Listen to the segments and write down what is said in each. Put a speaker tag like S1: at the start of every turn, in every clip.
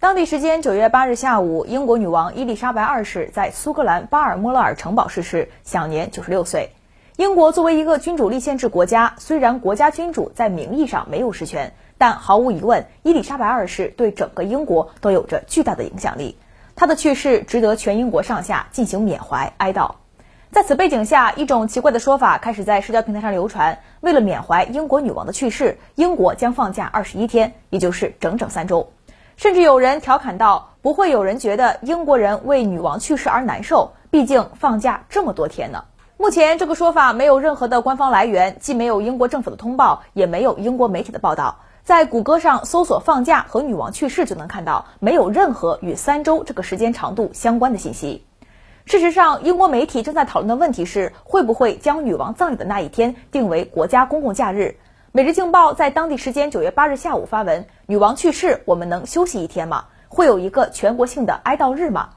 S1: 当地时间九月八日下午，英国女王伊丽莎白二世在苏格兰巴尔莫勒尔城堡逝世，享年九十六岁。英国作为一个君主立宪制国家，虽然国家君主在名义上没有实权，但毫无疑问，伊丽莎白二世对整个英国都有着巨大的影响力。她的去世值得全英国上下进行缅怀哀悼。在此背景下，一种奇怪的说法开始在社交平台上流传：为了缅怀英国女王的去世，英国将放假二十一天，也就是整整三周。甚至有人调侃道：“不会有人觉得英国人为女王去世而难受，毕竟放假这么多天呢。”目前这个说法没有任何的官方来源，既没有英国政府的通报，也没有英国媒体的报道。在谷歌上搜索“放假”和女王去世，就能看到没有任何与三周这个时间长度相关的信息。事实上，英国媒体正在讨论的问题是，会不会将女王葬礼的那一天定为国家公共假日。每日镜报在当地时间九月八日下午发文：“女王去世，我们能休息一天吗？会有一个全国性的哀悼日吗？”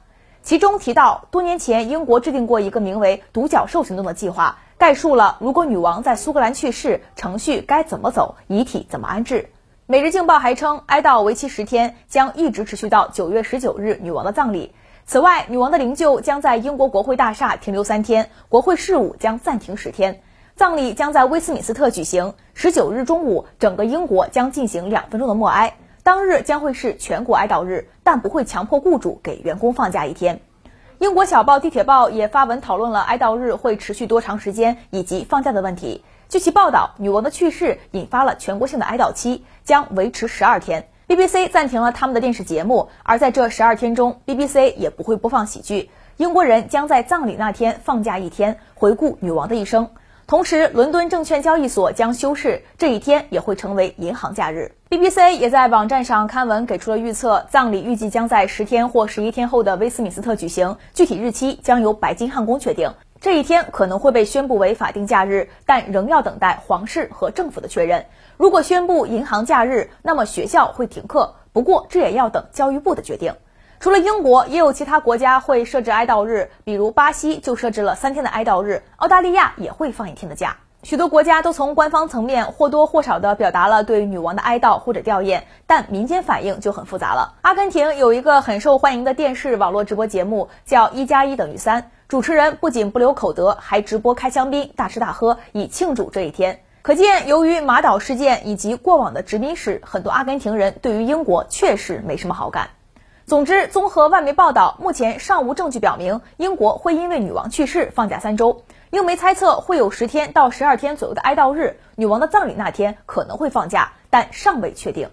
S1: 其中提到，多年前英国制定过一个名为“独角兽行动”的计划，概述了如果女王在苏格兰去世，程序该怎么走，遗体怎么安置。每日镜报还称，哀悼为期十天，将一直持续到九月十九日女王的葬礼。此外，女王的灵柩将在英国国会大厦停留三天，国会事务将暂停十天。葬礼将在威斯敏斯特举行。十九日中午，整个英国将进行两分钟的默哀。当日将会是全国哀悼日，但不会强迫雇主给员工放假一天。英国小报《地铁报》也发文讨论了哀悼日会持续多长时间以及放假的问题。据其报道，女王的去世引发了全国性的哀悼期，将维持十二天。BBC 暂停了他们的电视节目，而在这十二天中，BBC 也不会播放喜剧。英国人将在葬礼那天放假一天，回顾女王的一生。同时，伦敦证券交易所将休市，这一天也会成为银行假日。BBC 也在网站上刊文给出了预测，葬礼预计将在十天或十一天后的威斯敏斯特举行，具体日期将由白金汉宫确定。这一天可能会被宣布为法定假日，但仍要等待皇室和政府的确认。如果宣布银行假日，那么学校会停课，不过这也要等教育部的决定。除了英国，也有其他国家会设置哀悼日，比如巴西就设置了三天的哀悼日，澳大利亚也会放一天的假。许多国家都从官方层面或多或少地表达了对女王的哀悼或者吊唁，但民间反应就很复杂了。阿根廷有一个很受欢迎的电视网络直播节目，叫“一加一等于三”，主持人不仅不留口德，还直播开香槟、大吃大喝，以庆祝这一天。可见，由于马岛事件以及过往的殖民史，很多阿根廷人对于英国确实没什么好感。总之，综合外媒报道，目前尚无证据表明英国会因为女王去世放假三周。英媒猜测会有十天到十二天左右的哀悼日，女王的葬礼那天可能会放假，但尚未确定。